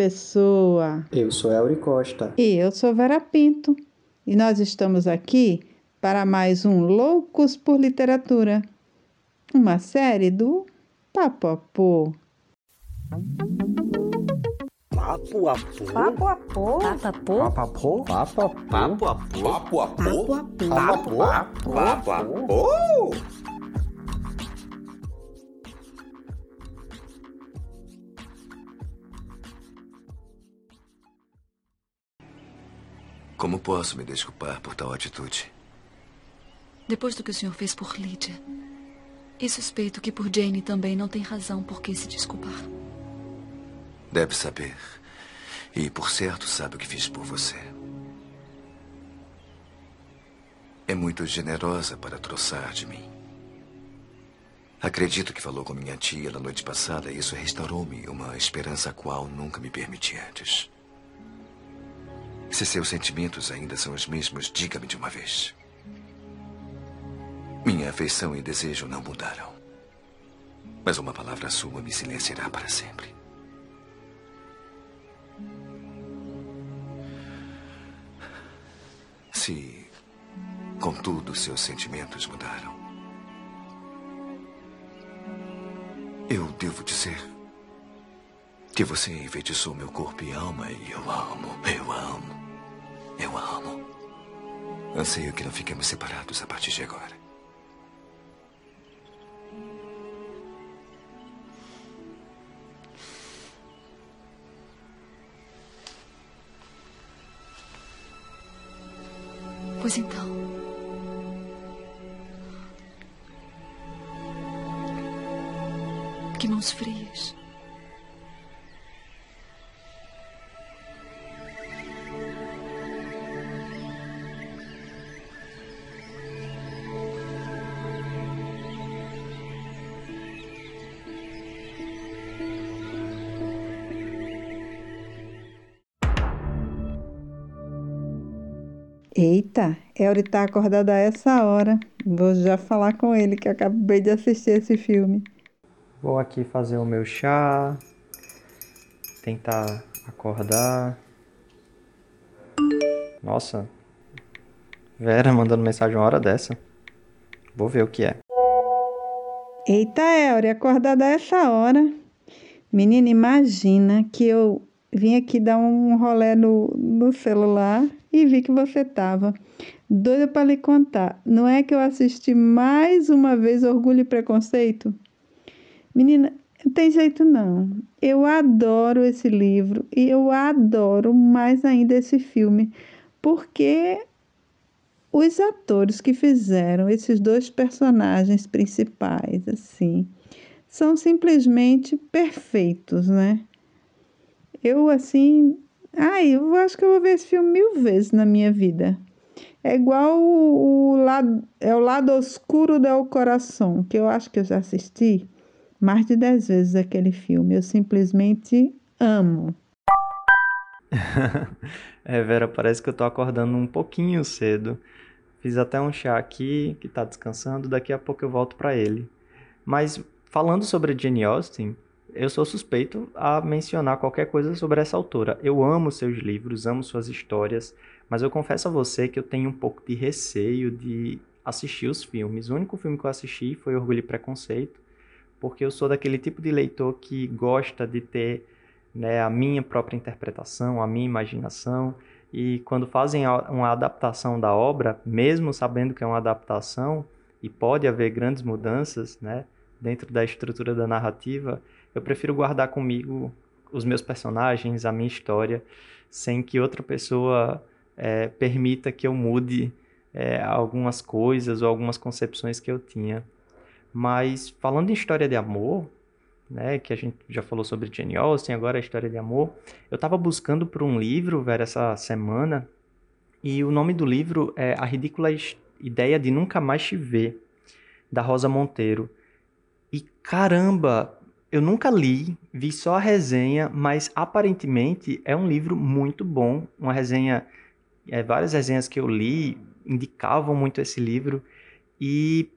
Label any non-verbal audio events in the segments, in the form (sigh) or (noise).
Pessoa. Eu sou Elri Costa. E eu sou Vera Pinto. E nós estamos aqui para mais um Loucos por Literatura, uma série do Papo a Pô. Papo a pô. Papo a pô. Papo a pô. Papo a pô. Papo a pô. Papo a pô. Papo a pô. Papo a pô. Papo a Como posso me desculpar por tal atitude? Depois do que o senhor fez por Lydia, e suspeito que por Jane também não tem razão por que se desculpar. Deve saber. E por certo sabe o que fiz por você. É muito generosa para troçar de mim. Acredito que falou com minha tia na noite passada e isso restaurou-me uma esperança a qual nunca me permiti antes. Se seus sentimentos ainda são os mesmos, diga-me de uma vez. Minha afeição e desejo não mudaram. Mas uma palavra sua me silenciará para sempre. Se, contudo, seus sentimentos mudaram, eu devo dizer que você enfeitiçou meu corpo e alma e eu amo, eu amo, eu amo. Anseio que não fiquemos separados a partir de agora. Pois então. Que mãos frias. Elri tá acordada a essa hora. Vou já falar com ele que eu acabei de assistir esse filme. Vou aqui fazer o meu chá. Tentar acordar. Nossa. Vera mandando mensagem uma hora dessa. Vou ver o que é. Eita, Elri, acordada a essa hora. Menina, imagina que eu vim aqui dar um rolê no, no celular e vi que você estava. Doida para lhe contar. Não é que eu assisti mais uma vez Orgulho e Preconceito? Menina, não tem jeito não. Eu adoro esse livro e eu adoro mais ainda esse filme, porque os atores que fizeram esses dois personagens principais, assim, são simplesmente perfeitos, né? Eu, assim, ai, eu acho que eu vou ver esse filme mil vezes na minha vida. É igual o, o lado, é o lado oscuro do coração, que eu acho que eu já assisti mais de dez vezes aquele filme. Eu simplesmente amo. (laughs) é, Vera, parece que eu tô acordando um pouquinho cedo. Fiz até um chá aqui, que tá descansando, daqui a pouco eu volto para ele. Mas falando sobre Jane Austen, eu sou suspeito a mencionar qualquer coisa sobre essa autora. Eu amo seus livros, amo suas histórias, mas eu confesso a você que eu tenho um pouco de receio de assistir os filmes. O único filme que eu assisti foi Orgulho e Preconceito, porque eu sou daquele tipo de leitor que gosta de ter né, a minha própria interpretação, a minha imaginação. E quando fazem uma adaptação da obra, mesmo sabendo que é uma adaptação e pode haver grandes mudanças né, dentro da estrutura da narrativa, eu prefiro guardar comigo os meus personagens, a minha história, sem que outra pessoa é, permita que eu mude é, algumas coisas ou algumas concepções que eu tinha. Mas falando em história de amor, né, que a gente já falou sobre Jane Austen, agora a história de amor, eu estava buscando por um livro, ver essa semana, e o nome do livro é A Ridícula Ideia de Nunca Mais Te Ver, da Rosa Monteiro. E caramba, eu nunca li, vi só a resenha, mas aparentemente é um livro muito bom. Uma resenha, é, várias resenhas que eu li indicavam muito esse livro e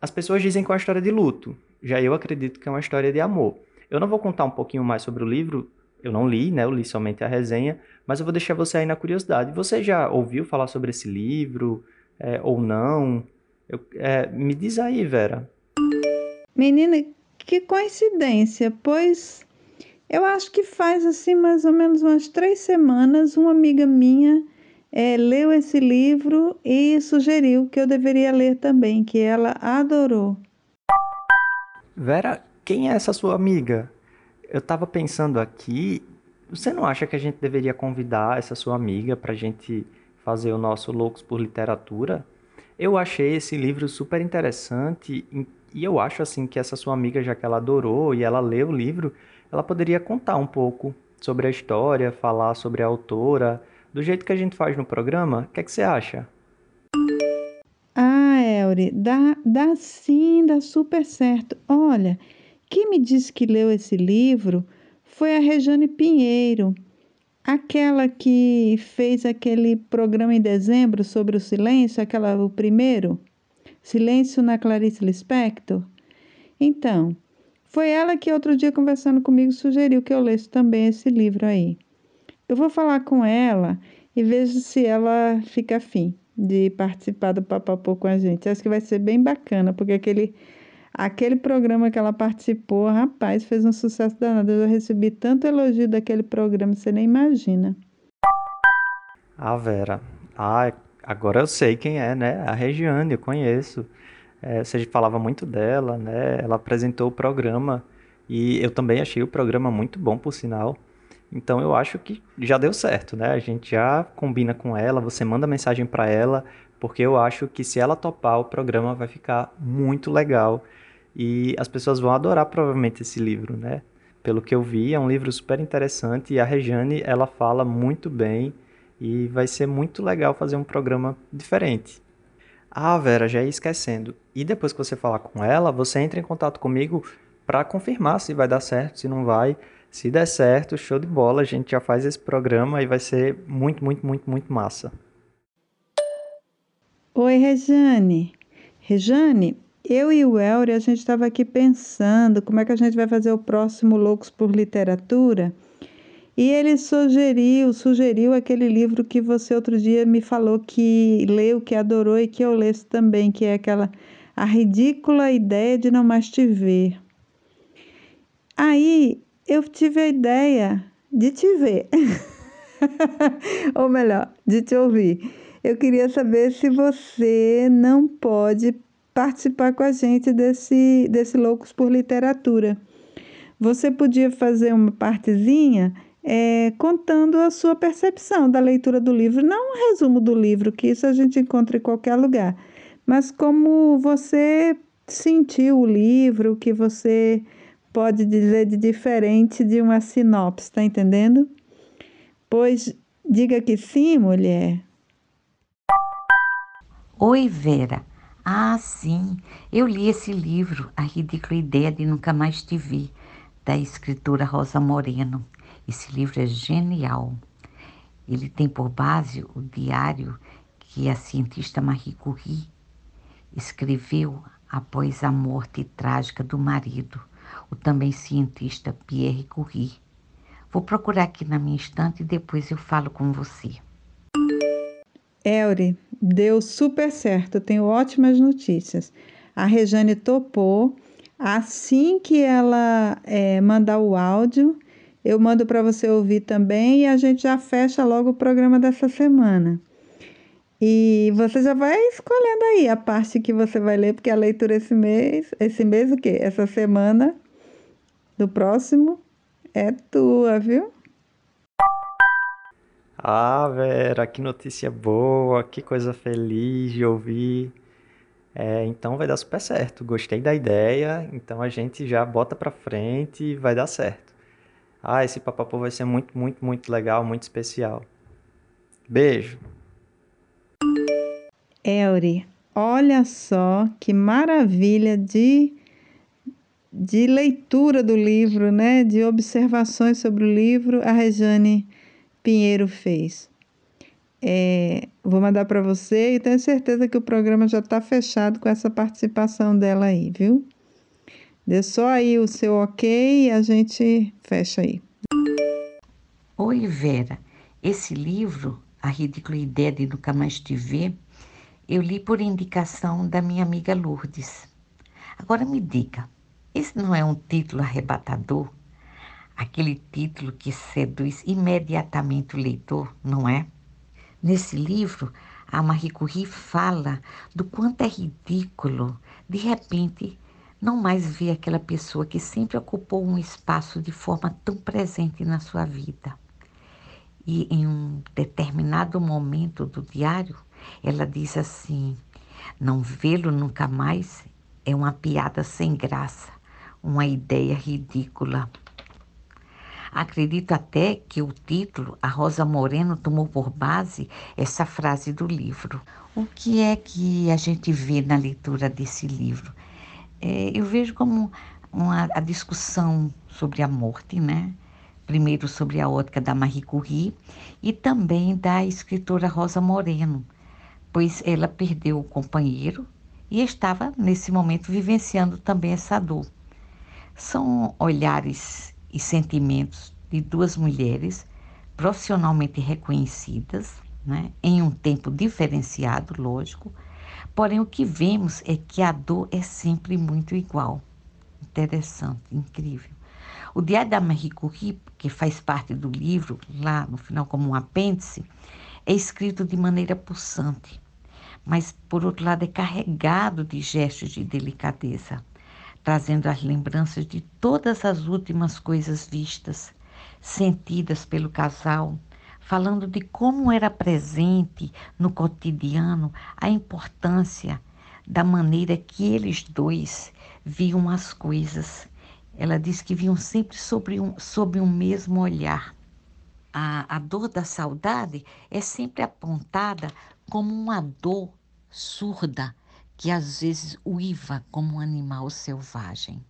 as pessoas dizem que é uma história de luto. Já eu acredito que é uma história de amor. Eu não vou contar um pouquinho mais sobre o livro, eu não li, né? Eu li somente a resenha, mas eu vou deixar você aí na curiosidade. Você já ouviu falar sobre esse livro é, ou não? Eu, é, me diz aí, Vera. Menina, que coincidência, pois eu acho que faz assim mais ou menos umas três semanas uma amiga minha é, leu esse livro e sugeriu que eu deveria ler também, que ela adorou. Vera, quem é essa sua amiga? Eu estava pensando aqui, você não acha que a gente deveria convidar essa sua amiga para a gente fazer o nosso Loucos por Literatura? Eu achei esse livro super interessante e eu acho assim que essa sua amiga, já que ela adorou e ela leu o livro, ela poderia contar um pouco sobre a história, falar sobre a autora, do jeito que a gente faz no programa. O que, é que você acha? Ah, Elri, dá, dá sim, dá super certo. Olha, quem me disse que leu esse livro foi a Rejane Pinheiro, aquela que fez aquele programa em dezembro sobre o silêncio, aquela o primeiro, Silêncio na Clarice Lispector. Então, foi ela que outro dia conversando comigo sugeriu que eu lesse também esse livro aí. Eu vou falar com ela e vejo se ela fica afim de participar do Papapô com a gente. Acho que vai ser bem bacana, porque aquele, aquele programa que ela participou, rapaz, fez um sucesso danado. Eu já recebi tanto elogio daquele programa, você nem imagina. A Vera. Ah, agora eu sei quem é, né? A Regiane, eu conheço. É, você falava muito dela, né? Ela apresentou o programa e eu também achei o programa muito bom, por sinal. Então eu acho que já deu certo, né? A gente já combina com ela, você manda mensagem para ela, porque eu acho que se ela topar, o programa vai ficar muito legal e as pessoas vão adorar provavelmente esse livro, né? Pelo que eu vi, é um livro super interessante e a Rejane, ela fala muito bem e vai ser muito legal fazer um programa diferente. Ah, Vera, já ia esquecendo. E depois que você falar com ela, você entra em contato comigo para confirmar se vai dar certo, se não vai. Se der certo, show de bola, a gente já faz esse programa e vai ser muito, muito, muito, muito massa. Oi, Rejane. Rejane, eu e o Elry, a gente estava aqui pensando como é que a gente vai fazer o próximo Loucos por Literatura. E ele sugeriu, sugeriu aquele livro que você outro dia me falou que leu, que adorou e que eu lesse também, que é aquela A Ridícula Ideia de Não Mais Te Ver. Aí eu tive a ideia de te ver. (laughs) Ou melhor, de te ouvir. Eu queria saber se você não pode participar com a gente desse, desse Loucos por Literatura. Você podia fazer uma partezinha é, contando a sua percepção da leitura do livro, não um resumo do livro, que isso a gente encontra em qualquer lugar, mas como você sentiu o livro, o que você pode dizer de diferente de uma sinopse, está entendendo? Pois diga que sim, mulher. Oi, Vera. Ah, sim, eu li esse livro, A Ridícula Ideia de Nunca Mais Te Vi, da escritora Rosa Moreno. Esse livro é genial. Ele tem por base o diário que a cientista Marie Curie escreveu após a morte trágica do marido o também cientista Pierre Curie. Vou procurar aqui na minha estante e depois eu falo com você. Elri, deu super certo, tenho ótimas notícias. A Rejane topou. Assim que ela é, mandar o áudio, eu mando para você ouvir também e a gente já fecha logo o programa dessa semana. E você já vai escolhendo aí a parte que você vai ler, porque a leitura esse mês, esse mês o quê? Essa semana do próximo é tua, viu? Ah, Vera, que notícia boa, que coisa feliz de ouvir. É, então vai dar super certo. Gostei da ideia, então a gente já bota pra frente e vai dar certo. Ah, esse papapô vai ser muito, muito, muito legal, muito especial. Beijo. Elri, olha só que maravilha de de leitura do livro, né, de observações sobre o livro, a Rejane Pinheiro fez. É, vou mandar para você e tenho certeza que o programa já está fechado com essa participação dela aí, viu? Dê só aí o seu ok e a gente fecha aí. Oi, Vera. Esse livro, A Ridícula Ideia de Nunca Mais Te Ver, eu li por indicação da minha amiga Lourdes. Agora me diga, esse não é um título arrebatador? Aquele título que seduz imediatamente o leitor, não é? Nesse livro, a Marie Curie fala do quanto é ridículo, de repente, não mais ver aquela pessoa que sempre ocupou um espaço de forma tão presente na sua vida. E em um determinado momento do diário, ela diz assim: não vê-lo nunca mais é uma piada sem graça, uma ideia ridícula. Acredito até que o título, a Rosa Moreno tomou por base essa frase do livro. O que é que a gente vê na leitura desse livro? É, eu vejo como uma, a discussão sobre a morte, né? Primeiro sobre a ótica da Marie Curie e também da escritora Rosa Moreno, pois ela perdeu o companheiro e estava nesse momento vivenciando também essa dor. São olhares e sentimentos de duas mulheres profissionalmente reconhecidas, né, em um tempo diferenciado, lógico, porém o que vemos é que a dor é sempre muito igual. Interessante, incrível. O Diário da Marie Curie, que faz parte do livro, lá no final como um apêndice, é escrito de maneira pulsante, mas por outro lado é carregado de gestos de delicadeza trazendo as lembranças de todas as últimas coisas vistas, sentidas pelo casal, falando de como era presente no cotidiano a importância da maneira que eles dois viam as coisas. Ela diz que viam sempre sobre um, sob um mesmo olhar. A, a dor da saudade é sempre apontada como uma dor surda, que às vezes uiva como um animal selvagem.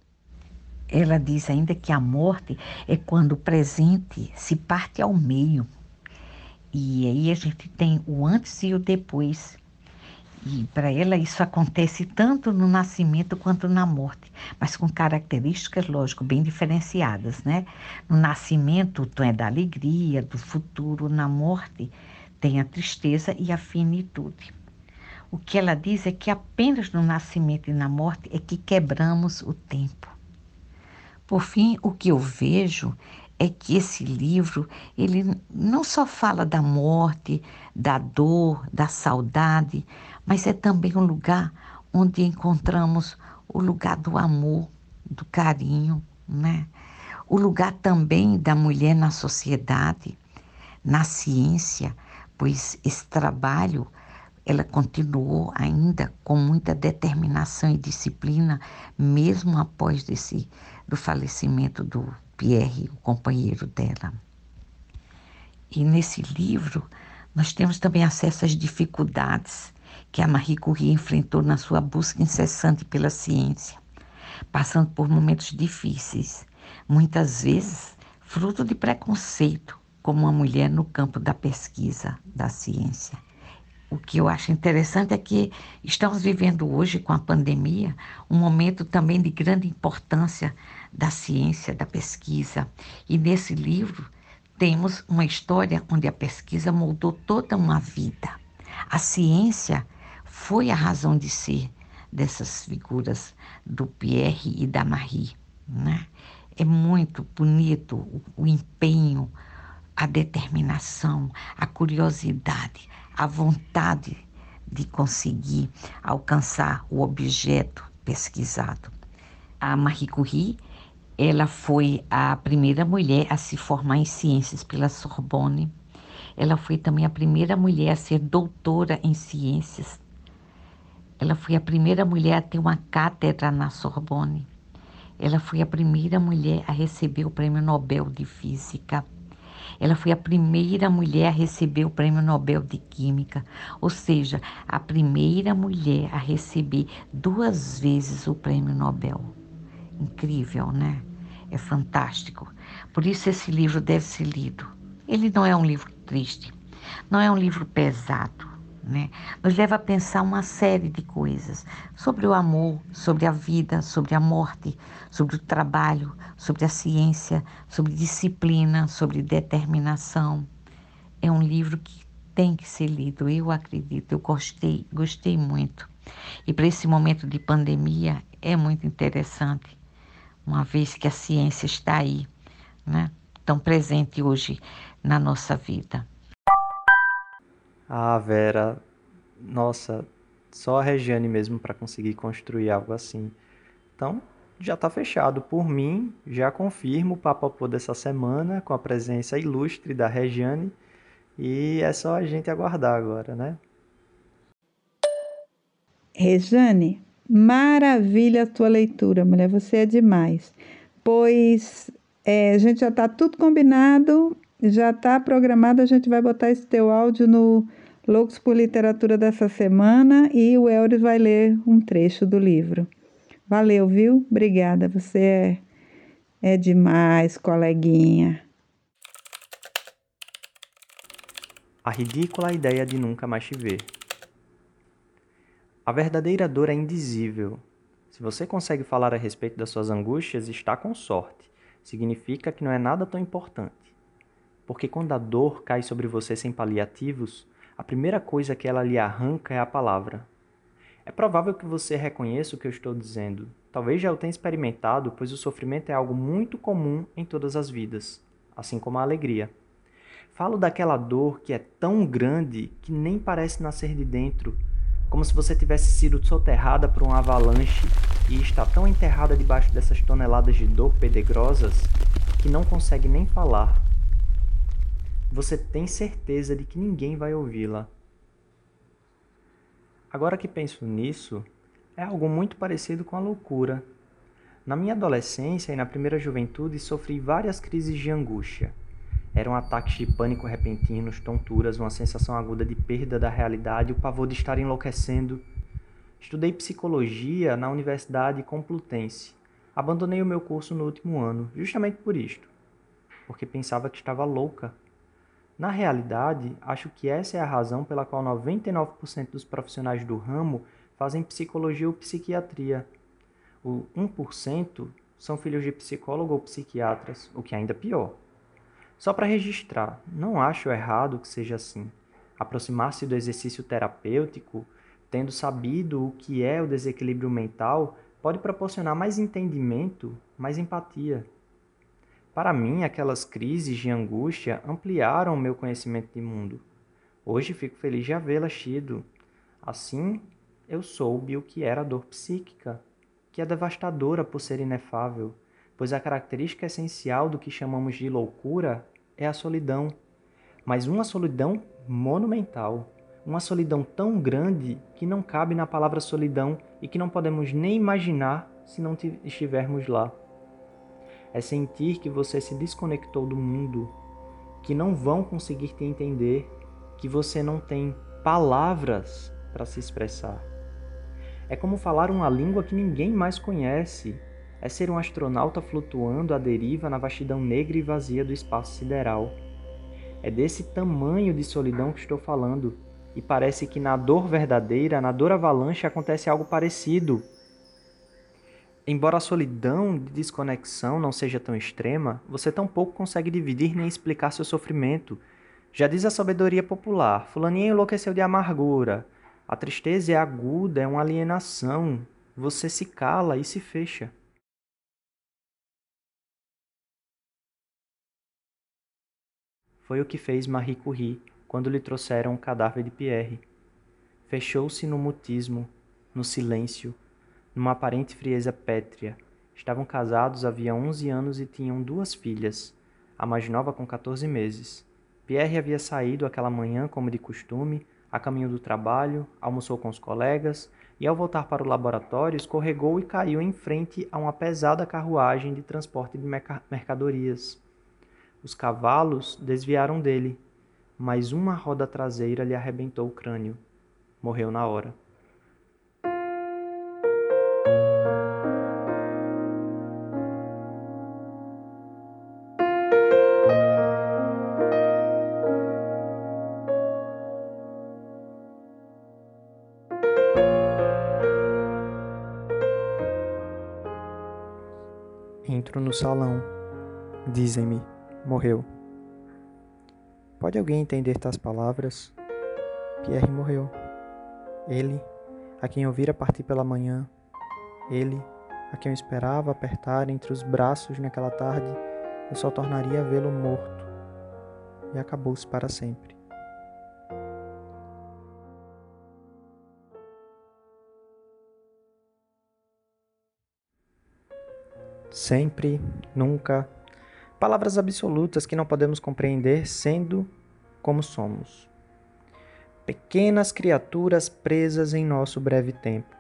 Ela diz ainda que a morte é quando o presente se parte ao meio. E aí a gente tem o antes e o depois. E para ela isso acontece tanto no nascimento quanto na morte, mas com características, lógico, bem diferenciadas, né? No nascimento, tom é da alegria, do futuro, na morte tem a tristeza e a finitude. O que ela diz é que apenas no nascimento e na morte é que quebramos o tempo. Por fim, o que eu vejo é que esse livro, ele não só fala da morte, da dor, da saudade, mas é também um lugar onde encontramos o lugar do amor, do carinho, né? O lugar também da mulher na sociedade, na ciência, pois esse trabalho ela continuou ainda com muita determinação e disciplina, mesmo após desse, do falecimento do Pierre, o companheiro dela. E nesse livro, nós temos também acesso às dificuldades que a Marie Curie enfrentou na sua busca incessante pela ciência, passando por momentos difíceis, muitas vezes fruto de preconceito, como uma mulher no campo da pesquisa da ciência. O que eu acho interessante é que estamos vivendo hoje, com a pandemia, um momento também de grande importância da ciência, da pesquisa. E nesse livro temos uma história onde a pesquisa moldou toda uma vida. A ciência foi a razão de ser dessas figuras do Pierre e da Marie. Né? É muito bonito o, o empenho, a determinação, a curiosidade, a vontade de conseguir alcançar o objeto pesquisado. A Marie Curie, ela foi a primeira mulher a se formar em ciências pela Sorbonne. Ela foi também a primeira mulher a ser doutora em ciências. Ela foi a primeira mulher a ter uma cátedra na Sorbonne. Ela foi a primeira mulher a receber o Prêmio Nobel de Física. Ela foi a primeira mulher a receber o Prêmio Nobel de Química, ou seja, a primeira mulher a receber duas vezes o Prêmio Nobel. Incrível, né? É fantástico. Por isso esse livro deve ser lido. Ele não é um livro triste, não é um livro pesado, né? Nos leva a pensar uma série de coisas sobre o amor, sobre a vida, sobre a morte, sobre o trabalho, sobre a ciência, sobre disciplina, sobre determinação. É um livro que tem que ser lido, eu acredito, eu gostei, gostei muito. E para esse momento de pandemia é muito interessante, uma vez que a ciência está aí, né? tão presente hoje na nossa vida. Ah, Vera, nossa, só a Regiane mesmo para conseguir construir algo assim. Então, já está fechado. Por mim, já confirmo o Papo dessa semana com a presença ilustre da Regiane. E é só a gente aguardar agora, né? Rejane, maravilha a tua leitura, mulher, você é demais. Pois é, a gente já está tudo combinado, já está programado, a gente vai botar esse teu áudio no Loucos por Literatura dessa semana e o Elris vai ler um trecho do livro. Valeu, viu? Obrigada, você é, é demais, coleguinha. A ridícula ideia de nunca mais te ver. A verdadeira dor é indizível. Se você consegue falar a respeito das suas angústias, está com sorte. Significa que não é nada tão importante. Porque quando a dor cai sobre você sem paliativos, a primeira coisa que ela lhe arranca é a palavra. É provável que você reconheça o que eu estou dizendo. Talvez já o tenha experimentado, pois o sofrimento é algo muito comum em todas as vidas, assim como a alegria. Falo daquela dor que é tão grande que nem parece nascer de dentro como se você tivesse sido soterrada por um avalanche e está tão enterrada debaixo dessas toneladas de dor pedegrosas que não consegue nem falar. Você tem certeza de que ninguém vai ouvi-la. Agora que penso nisso, é algo muito parecido com a loucura. Na minha adolescência e na primeira juventude sofri várias crises de angústia. Eram ataques de pânico repentinos, tonturas, uma sensação aguda de perda da realidade, o pavor de estar enlouquecendo. Estudei psicologia na Universidade Complutense. Abandonei o meu curso no último ano, justamente por isto, porque pensava que estava louca. Na realidade, acho que essa é a razão pela qual 99% dos profissionais do ramo fazem psicologia ou psiquiatria. O 1% são filhos de psicólogo ou psiquiatras, o que é ainda pior. Só para registrar, não acho errado que seja assim. Aproximar-se do exercício terapêutico, tendo sabido o que é o desequilíbrio mental, pode proporcionar mais entendimento, mais empatia. Para mim, aquelas crises de angústia ampliaram o meu conhecimento de mundo. Hoje fico feliz de havê-las tido. Assim, eu soube o que era a dor psíquica, que é devastadora por ser inefável pois a característica essencial do que chamamos de loucura é a solidão, mas uma solidão monumental, uma solidão tão grande que não cabe na palavra solidão e que não podemos nem imaginar se não estivermos lá. É sentir que você se desconectou do mundo, que não vão conseguir te entender, que você não tem palavras para se expressar. É como falar uma língua que ninguém mais conhece, é ser um astronauta flutuando à deriva na vastidão negra e vazia do espaço sideral. É desse tamanho de solidão que estou falando, e parece que na dor verdadeira, na dor avalanche, acontece algo parecido. Embora a solidão de desconexão não seja tão extrema, você tampouco consegue dividir nem explicar seu sofrimento. Já diz a sabedoria popular: Fulaninha enlouqueceu de amargura. A tristeza é aguda, é uma alienação. Você se cala e se fecha. Foi o que fez Marie Curie quando lhe trouxeram o cadáver de Pierre. Fechou-se no mutismo, no silêncio, numa aparente frieza pétrea. Estavam casados havia onze anos e tinham duas filhas, a mais nova com 14 meses. Pierre havia saído aquela manhã, como de costume, a caminho do trabalho, almoçou com os colegas e, ao voltar para o laboratório, escorregou e caiu em frente a uma pesada carruagem de transporte de mercadorias. Os cavalos desviaram dele, mas uma roda traseira lhe arrebentou o crânio. Morreu na hora. Entro no salão. Dizem-me: morreu. Pode alguém entender tais palavras? Pierre morreu. Ele, a quem eu vira partir pela manhã, ele, a quem eu esperava apertar entre os braços naquela tarde, eu só tornaria a vê-lo morto. E acabou-se para sempre. Sempre, nunca. Palavras absolutas que não podemos compreender sendo como somos. Pequenas criaturas presas em nosso breve tempo.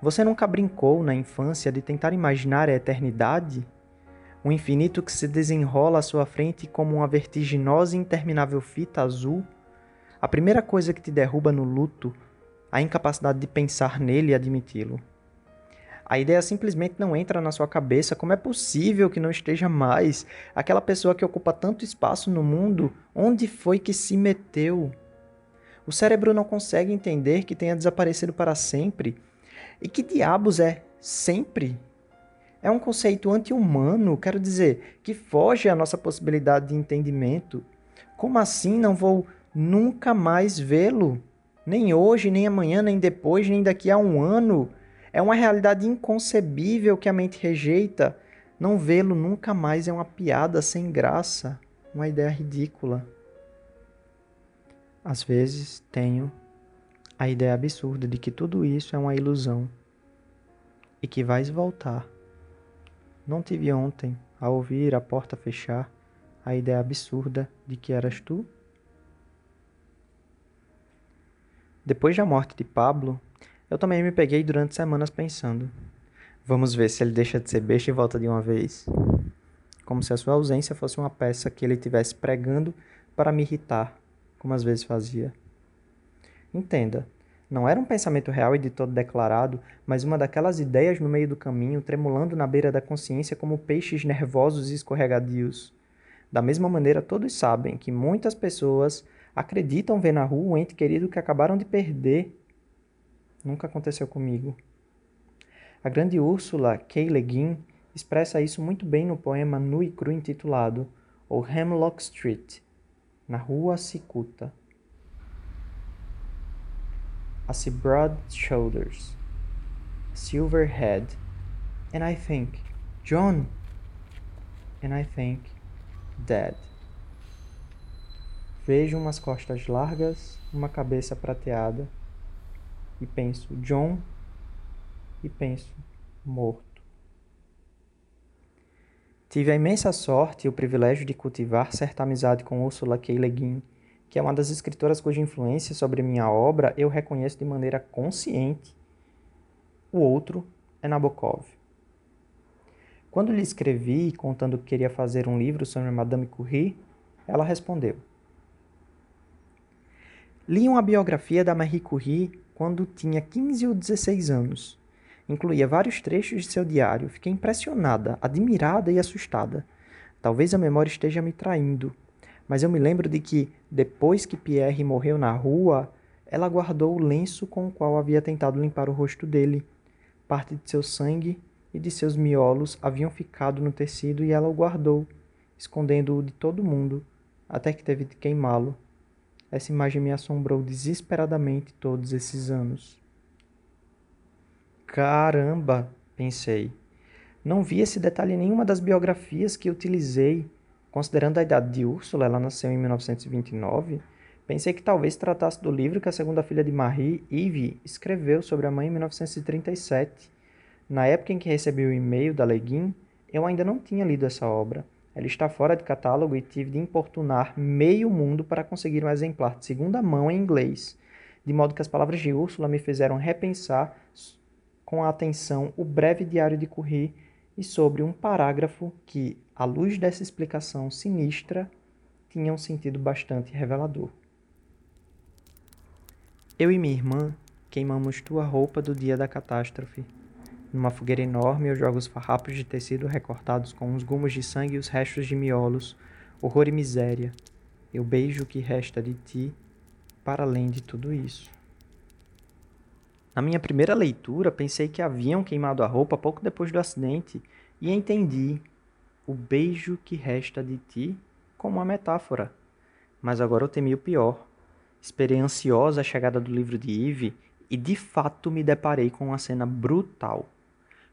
Você nunca brincou na infância de tentar imaginar a eternidade? O infinito que se desenrola à sua frente como uma vertiginosa e interminável fita azul? A primeira coisa que te derruba no luto, a incapacidade de pensar nele e admiti-lo. A ideia simplesmente não entra na sua cabeça. Como é possível que não esteja mais? Aquela pessoa que ocupa tanto espaço no mundo, onde foi que se meteu? O cérebro não consegue entender que tenha desaparecido para sempre. E que diabos é sempre? É um conceito anti-humano, quero dizer, que foge à nossa possibilidade de entendimento. Como assim não vou nunca mais vê-lo? Nem hoje, nem amanhã, nem depois, nem daqui a um ano. É uma realidade inconcebível que a mente rejeita. Não vê-lo nunca mais é uma piada sem graça, uma ideia ridícula. Às vezes tenho a ideia absurda de que tudo isso é uma ilusão e que vais voltar. Não tive ontem, ao ouvir a porta fechar, a ideia absurda de que eras tu? Depois da morte de Pablo, eu também me peguei durante semanas pensando: vamos ver se ele deixa de ser besta e volta de uma vez. Como se a sua ausência fosse uma peça que ele tivesse pregando para me irritar, como às vezes fazia. Entenda, não era um pensamento real e de todo declarado, mas uma daquelas ideias no meio do caminho, tremulando na beira da consciência como peixes nervosos e escorregadios. Da mesma maneira, todos sabem que muitas pessoas acreditam ver na rua um ente querido que acabaram de perder Nunca aconteceu comigo. A grande Úrsula K. Le Guin expressa isso muito bem no poema nu e cru intitulado O Hemlock Street, na rua Cicuta. See broad shoulders, silver head, and I think, John, and I think, dead. Vejo umas costas largas, uma cabeça prateada, e penso John e penso morto. Tive a imensa sorte e o privilégio de cultivar certa amizade com Ursula K. Le Guin, que é uma das escritoras cuja influência sobre minha obra eu reconheço de maneira consciente. O outro é Nabokov. Quando lhe escrevi contando que queria fazer um livro sobre Madame Curie, ela respondeu: Li uma biografia da Marie Curie quando tinha 15 ou 16 anos. Incluía vários trechos de seu diário. Fiquei impressionada, admirada e assustada. Talvez a memória esteja me traindo, mas eu me lembro de que, depois que Pierre morreu na rua, ela guardou o lenço com o qual havia tentado limpar o rosto dele. Parte de seu sangue e de seus miolos haviam ficado no tecido e ela o guardou, escondendo-o de todo mundo, até que teve de queimá-lo. Essa imagem me assombrou desesperadamente todos esses anos. Caramba, pensei. Não vi esse detalhe em nenhuma das biografias que utilizei. Considerando a idade de Úrsula, ela nasceu em 1929, pensei que talvez tratasse do livro que a segunda filha de Marie, Eve, escreveu sobre a mãe em 1937. Na época em que recebi o e-mail da Leguin, eu ainda não tinha lido essa obra. Ela está fora de catálogo e tive de importunar meio mundo para conseguir um exemplar de segunda mão em inglês, de modo que as palavras de Úrsula me fizeram repensar com atenção o breve diário de Curie e sobre um parágrafo que, à luz dessa explicação sinistra, tinha um sentido bastante revelador. Eu e minha irmã queimamos tua roupa do dia da catástrofe numa fogueira enorme, eu jogo os farrapos de tecido recortados com os gumos de sangue e os restos de miolos, horror e miséria. Eu beijo o que resta de ti, para além de tudo isso. Na minha primeira leitura, pensei que haviam queimado a roupa pouco depois do acidente e entendi, o beijo que resta de ti como uma metáfora. Mas agora eu temi o pior. Esperei ansiosa a chegada do livro de Yves e de fato me deparei com uma cena brutal.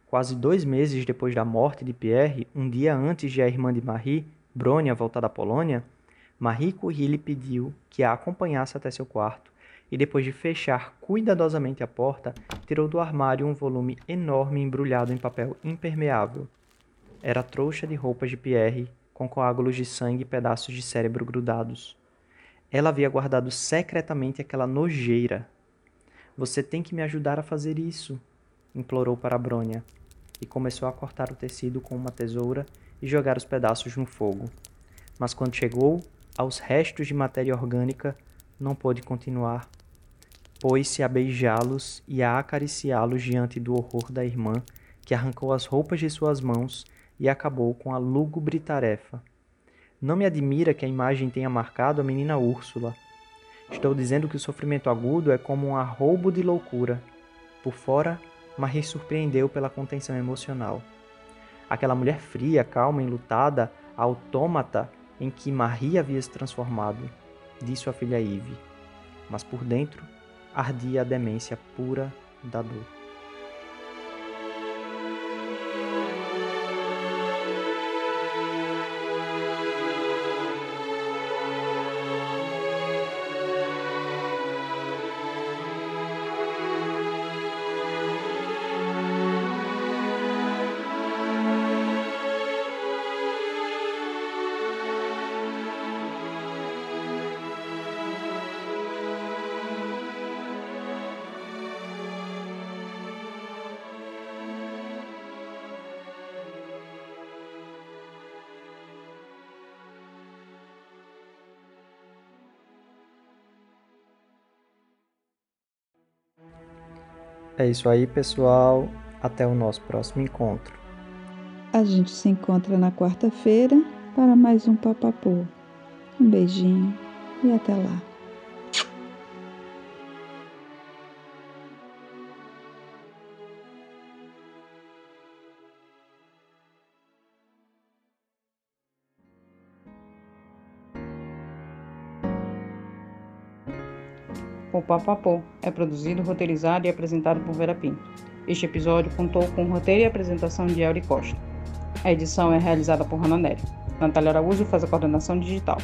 Quase dois meses depois da morte de Pierre, um dia antes de a irmã de Marie, Brônia, voltar da Polônia, Marie Curie lhe pediu que a acompanhasse até seu quarto e, depois de fechar cuidadosamente a porta, tirou do armário um volume enorme embrulhado em papel impermeável. Era trouxa de roupas de Pierre, com coágulos de sangue e pedaços de cérebro grudados. Ela havia guardado secretamente aquela nojeira. Você tem que me ajudar a fazer isso, implorou para Brônia, e começou a cortar o tecido com uma tesoura e jogar os pedaços no fogo. Mas quando chegou aos restos de matéria orgânica, não pôde continuar. Pôs-se a beijá-los e a acariciá-los diante do horror da irmã, que arrancou as roupas de suas mãos e acabou com a lúgubre tarefa. Não me admira que a imagem tenha marcado a menina Úrsula. Estou dizendo que o sofrimento agudo é como um arroubo de loucura. Por fora, Marie surpreendeu pela contenção emocional. Aquela mulher fria, calma, enlutada, autômata em que Marie havia se transformado, disse a filha Ive. Mas por dentro ardia a demência pura da dor. É isso aí, pessoal. Até o nosso próximo encontro. A gente se encontra na quarta-feira para mais um Papapô. Um beijinho e até lá. O Papapô é produzido, roteirizado e apresentado por Vera Pinto. Este episódio contou com roteiro e apresentação de Elri Costa. A edição é realizada por Hannah Nery. Natália Araújo faz a coordenação digital.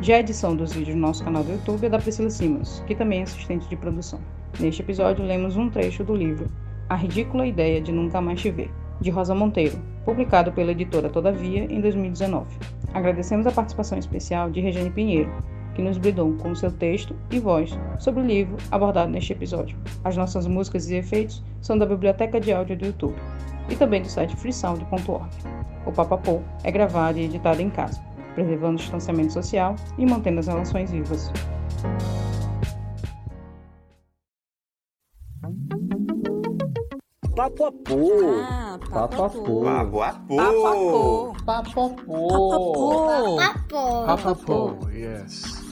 Já a edição dos vídeos no nosso canal do YouTube é da Priscila Simmons, que também é assistente de produção. Neste episódio, lemos um trecho do livro A Ridícula Ideia de Nunca Mais Te Ver, de Rosa Monteiro, publicado pela editora Todavia em 2019. Agradecemos a participação especial de Regiane Pinheiro, que nos brindou com seu texto e voz sobre o livro abordado neste episódio. As nossas músicas e efeitos são da biblioteca de áudio do YouTube e também do site freesound.org. O Papapô é gravado e editado em casa, preservando o distanciamento social e mantendo as relações vivas. Papapô. Ah, Papapô. Papapô. Papapô. Papapô. Papapô. Papapô, yes.